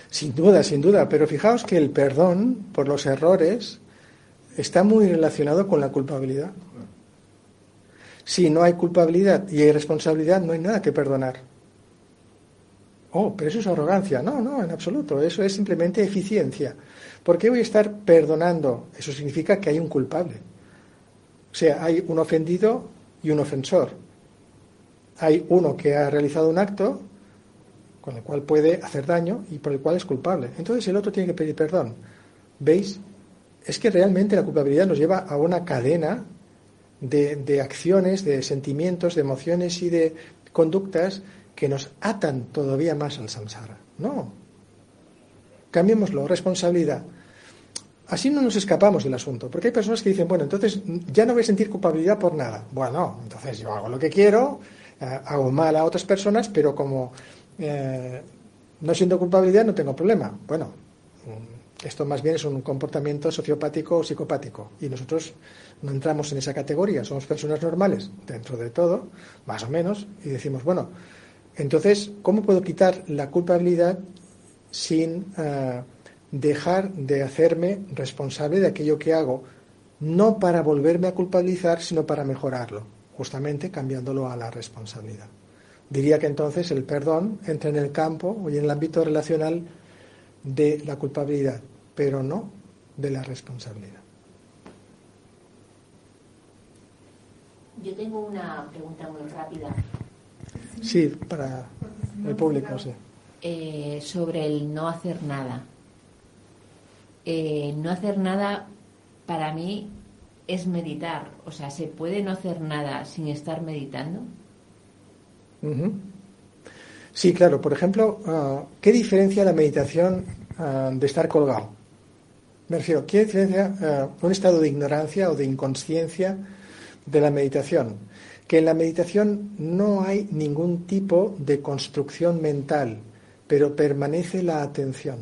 Sin duda, sin duda, pero fijaos que el perdón por los errores está muy relacionado con la culpabilidad. Si no hay culpabilidad y hay responsabilidad, no hay nada que perdonar. Oh, pero eso es arrogancia. No, no, en absoluto. Eso es simplemente eficiencia. ¿Por qué voy a estar perdonando? Eso significa que hay un culpable. O sea, hay un ofendido y un ofensor. Hay uno que ha realizado un acto con el cual puede hacer daño y por el cual es culpable. Entonces el otro tiene que pedir perdón. ¿Veis? Es que realmente la culpabilidad nos lleva a una cadena de, de acciones, de sentimientos, de emociones y de conductas que nos atan todavía más al samsara. No. Cambiémoslo, responsabilidad. Así no nos escapamos del asunto, porque hay personas que dicen, bueno, entonces ya no voy a sentir culpabilidad por nada. Bueno, entonces yo hago lo que quiero, eh, hago mal a otras personas, pero como eh, no siento culpabilidad no tengo problema. Bueno, mm, esto más bien es un comportamiento sociopático o psicopático y nosotros no entramos en esa categoría, somos personas normales dentro de todo, más o menos, y decimos, bueno, entonces, ¿cómo puedo quitar la culpabilidad sin eh, dejar de hacerme responsable de aquello que hago? No para volverme a culpabilizar, sino para mejorarlo, justamente cambiándolo a la responsabilidad. Diría que entonces el perdón entra en el campo y en el ámbito relacional de la culpabilidad, pero no de la responsabilidad. Yo tengo una pregunta muy rápida. Sí, para el público, sí. Eh, sobre el no hacer nada. Eh, no hacer nada para mí es meditar. O sea, ¿se puede no hacer nada sin estar meditando? Sí, claro. Por ejemplo, ah, ¿qué diferencia la meditación ah, de estar colgado? Me refiero, ¿qué diferencia ah, un estado de ignorancia o de inconsciencia de la meditación? Que en la meditación no hay ningún tipo de construcción mental, pero permanece la atención.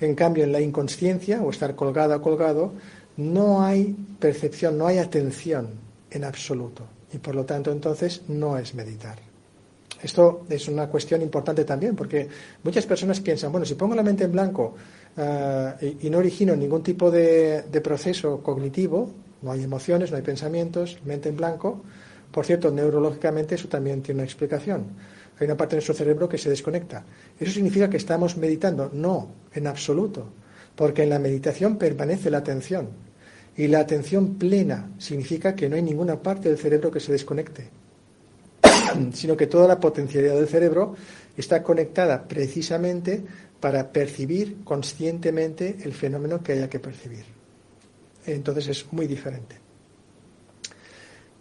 En cambio, en la inconsciencia o estar colgada o colgado, no hay percepción, no hay atención en absoluto y por lo tanto entonces no es meditar. Esto es una cuestión importante también, porque muchas personas piensan, bueno, si pongo la mente en blanco eh, y, no origino ningún tipo de, proceso cognitivo, no hay emociones, no hay pensamientos, mente en blanco, por cierto, neurológicamente eso también tiene una explicación. Hay una parte de nuestro cerebro que se desconecta. ¿Eso significa que estamos meditando? No, en absoluto, porque en la meditación permanece la atención. Y la atención plena significa que no hay ninguna parte del cerebro que se desconecte, sino que toda la potencialidad del cerebro está conectada precisamente para percibir conscientemente el fenómeno que haya que percibir. Entonces es muy diferente.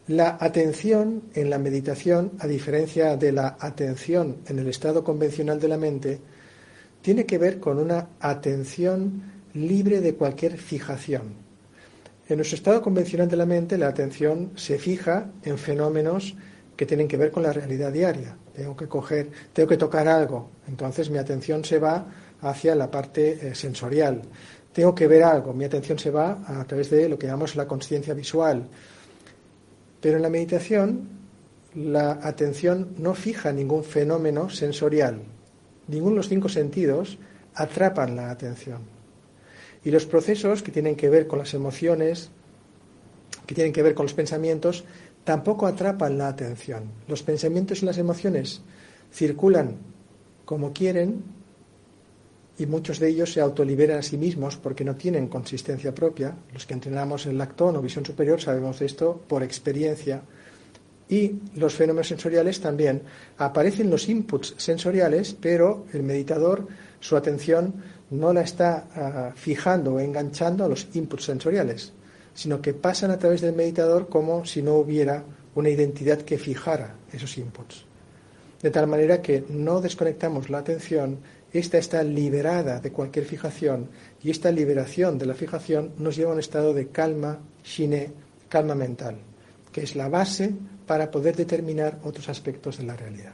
La atención en la meditación, a diferencia de la atención en el estado convencional de la mente, tiene que ver con una atención libre de cualquier fijación. En nuestro estado convencional de la mente, la atención se fija en fenómenos que tienen que ver con la realidad diaria. Tengo que coger, tengo que tocar algo, entonces mi atención se va hacia la parte eh, sensorial. Tengo que ver algo, mi atención se va a través de lo que llamamos la conciencia visual. Pero en la meditación, la atención no fija ningún fenómeno sensorial. Ninguno de los cinco sentidos atrapan la atención. Y los procesos que tienen que ver con las emociones, que tienen que ver con los pensamientos, tampoco atrapan la atención. Los pensamientos y las emociones circulan como quieren y muchos de ellos se autoliberan a sí mismos porque no tienen consistencia propia. Los que entrenamos en lactón o visión superior sabemos de esto por experiencia. Y los fenómenos sensoriales también. Aparecen los inputs sensoriales, pero el meditador, su atención no la está ah, fijando o enganchando a los inputs sensoriales, sino que pasan a través del meditador como si no hubiera una identidad que fijara esos inputs. De tal manera que no desconectamos la atención, esta está liberada de cualquier fijación y esta liberación de la fijación nos lleva a un estado de calma, shine, calma mental, que es la base para poder determinar otros aspectos de la realidad.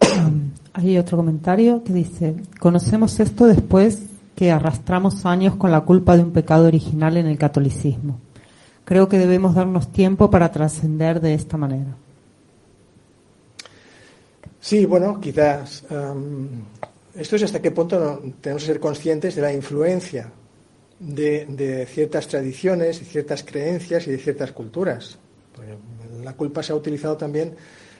Hay otro comentario que dice, conocemos esto después que arrastramos años con la culpa de un pecado original en el catolicismo. Creo que debemos darnos tiempo para trascender de esta manera. Sí, bueno, quizás esto es hasta qué punto tenemos que ser conscientes de la influencia de, ciertas tradiciones y ciertas creencias y de ciertas culturas. La culpa se ha utilizado también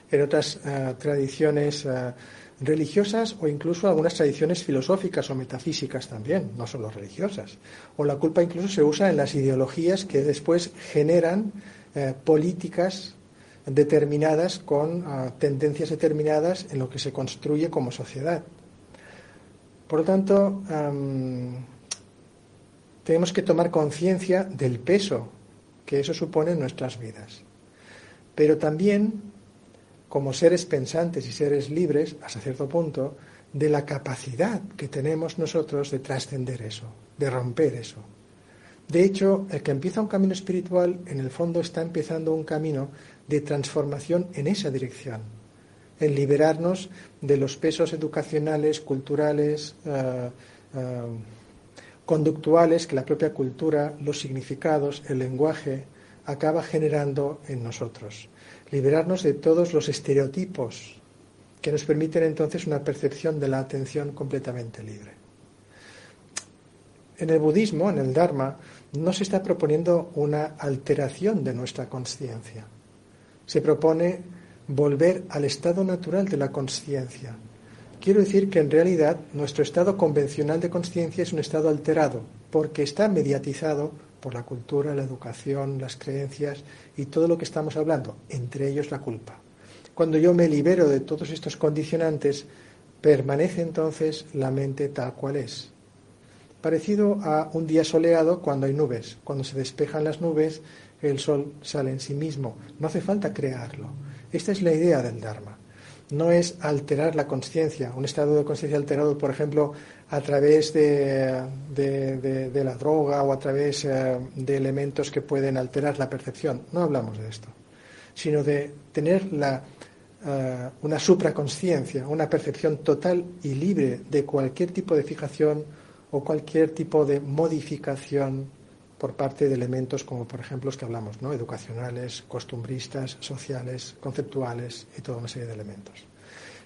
en otras eh, tradiciones eh, religiosas o incluso algunas tradiciones filosóficas o metafísicas también, no solo religiosas. O la culpa incluso se usa en las ideologías que después generan eh, políticas determinadas con tendencias determinadas en lo que se construye como sociedad. Por lo tanto, tenemos que tomar conciencia del peso que eso supone en nuestras vidas. Pero también, como seres pensantes y seres libres, hasta cierto punto, de la capacidad que tenemos nosotros de trascender eso, de romper eso. De hecho, el que empieza un camino espiritual, en el fondo está empezando un camino de transformación en esa dirección, en liberarnos de los pesos educacionales, culturales, eh, eh, conductuales que la propia cultura, los significados, el lenguaje acaba generando en nosotros. Liberarnos de todos los estereotipos que nos permiten entonces una percepción de la atención completamente libre. En el budismo, en el Dharma, no se está proponiendo una alteración de nuestra conciencia. Se propone volver al estado natural de la conciencia, Quiero decir que en realidad nuestro estado convencional de conciencia es un estado alterado, porque está mediatizado por la cultura, la educación, las creencias y todo lo que estamos hablando, entre ellos la culpa. Cuando yo me libero de todos estos condicionantes, permanece entonces la mente tal cual es. Parecido a un día soleado cuando hay nubes. Cuando se despejan las nubes, el sol sale en sí mismo. No hace falta crearlo. Esta es la idea del Dharma no es alterar la conciencia, un estado de conciencia alterado, por ejemplo, a través de, la droga o a través eh, de elementos que pueden alterar la percepción. No hablamos de esto, sino de tener uh, una supraconciencia, una percepción total y libre de cualquier tipo de fijación o cualquier tipo de modificación por parte de elementos como, por ejemplo, los que hablamos, ¿no? educacionales, costumbristas, sociales, conceptuales y toda una serie de elementos.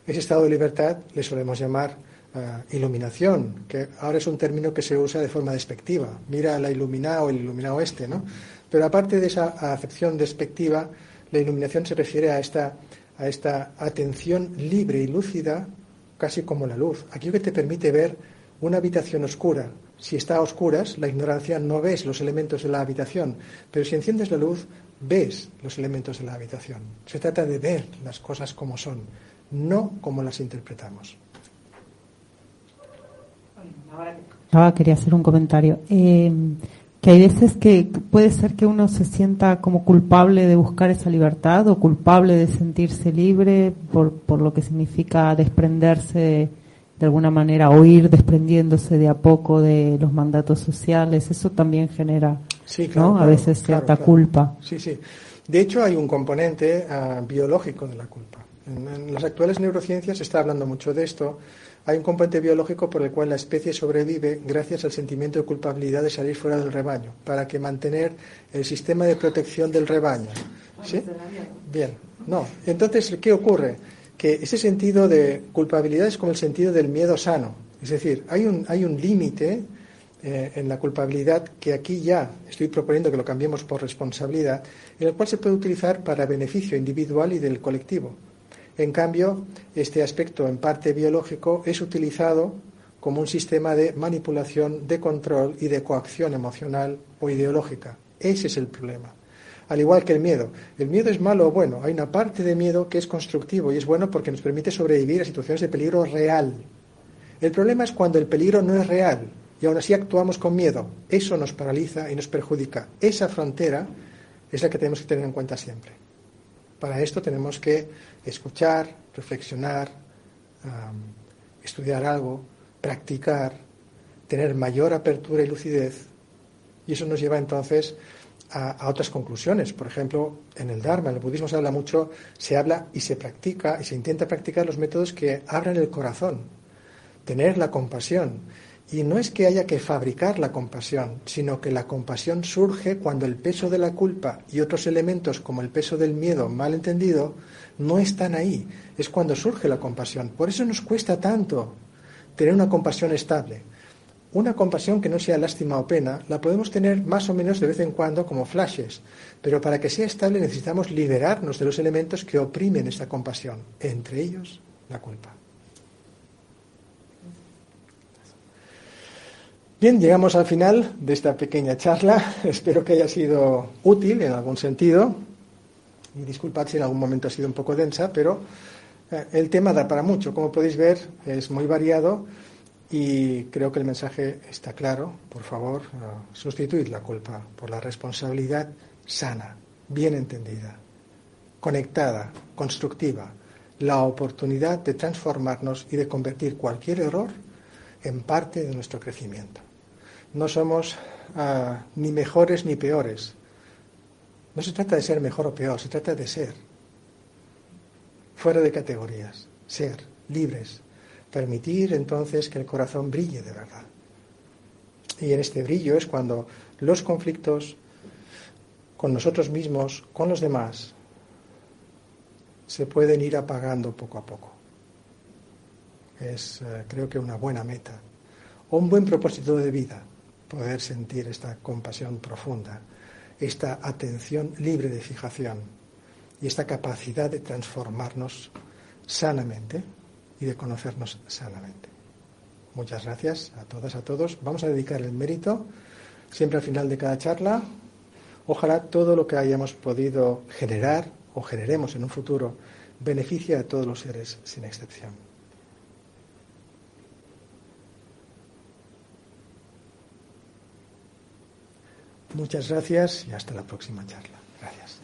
Ese estado de libertad le solemos llamar eh, iluminación, que ahora es un término que se usa de forma despectiva. Mira la iluminada o el iluminado este, ¿no? Pero aparte de esa acepción despectiva, la iluminación se refiere a esta, a esta atención libre y lúcida, casi como la luz. Aquello que te permite ver una habitación oscura, si está a oscuras, la ignorancia no ves los elementos de la habitación, pero si enciendes la luz, ves los elementos de la habitación. Se trata de ver las cosas como son, no como las interpretamos. Ahora quería hacer un comentario. Eh, que hay veces que puede ser que uno se sienta como culpable de buscar esa libertad o culpable de sentirse libre por, por lo que significa desprenderse de alguna manera o ir desprendiéndose de a poco de los mandatos sociales, eso también genera a veces cierta culpa. Sí, sí. De hecho, hay un componente ah, biológico de la culpa. En, las actuales neurociencias se está hablando mucho de esto. Hay un componente biológico por el cual la especie sobrevive gracias al sentimiento de culpabilidad de salir fuera del rebaño, para que mantener el sistema de protección del rebaño. ¿Sí? Bien. No. Entonces, ¿qué ocurre? Que ese sentido de culpabilidad es como el sentido del miedo sano. Es decir, hay un, hay un límite eh, en la culpabilidad que aquí ya estoy proponiendo que lo cambiemos por responsabilidad, en el cual se puede utilizar para beneficio individual y del colectivo. En cambio, este aspecto en parte biológico es utilizado como un sistema de manipulación, de control y de coacción emocional o ideológica. Ese es el problema al igual que el miedo. ¿El miedo es malo o bueno? Hay una parte de miedo que es constructivo y es bueno porque nos permite sobrevivir a situaciones de peligro real. El problema es cuando el peligro no es real y aún así actuamos con miedo. Eso nos paraliza y nos perjudica. Esa frontera es la que tenemos que tener en cuenta siempre. Para esto tenemos que escuchar, reflexionar, estudiar algo, practicar, tener mayor apertura y lucidez. Y eso nos lleva entonces a, otras conclusiones. Por ejemplo, en el Dharma, en el budismo se habla mucho, se habla y se practica y se intenta practicar los métodos que abran el corazón, tener la compasión. Y no es que haya que fabricar la compasión, sino que la compasión surge cuando el peso de la culpa y otros elementos como el peso del miedo mal entendido no están ahí. Es cuando surge la compasión. Por eso nos cuesta tanto tener una compasión estable Una compasión que no sea lástima o pena la podemos tener más o menos de vez en cuando como flashes, pero para que sea estable necesitamos liberarnos de los elementos que oprimen esta compasión, entre ellos la culpa. Bien, llegamos al final de esta pequeña charla. Espero que haya sido útil en algún sentido. Y disculpad si en algún momento ha sido un poco densa, pero eh, el tema da para mucho. Como podéis ver, es muy variado y creo que el mensaje está claro. Por favor, sustituid la culpa por la responsabilidad sana, bien entendida, conectada, constructiva, la oportunidad de transformarnos y de convertir cualquier error en parte de nuestro crecimiento. No somos uh, ni mejores ni peores. No se trata de ser mejor o peor, se trata de ser. Fuera de categorías, ser libres, permitir entonces que el corazón brille de verdad. Y en este brillo es cuando los conflictos con nosotros mismos, con los demás, se pueden ir apagando poco a poco. Es, eh, creo que, una buena meta o un buen propósito de vida, poder sentir esta compasión profunda, esta atención libre de fijación y esta capacidad de transformarnos sanamente y de conocernos sanamente. Muchas gracias a todas, a todos. Vamos a dedicar el mérito siempre al final de cada charla. Ojalá todo lo que hayamos podido generar o generemos en un futuro beneficie a todos los seres sin excepción. Muchas gracias y hasta la próxima charla. Gracias.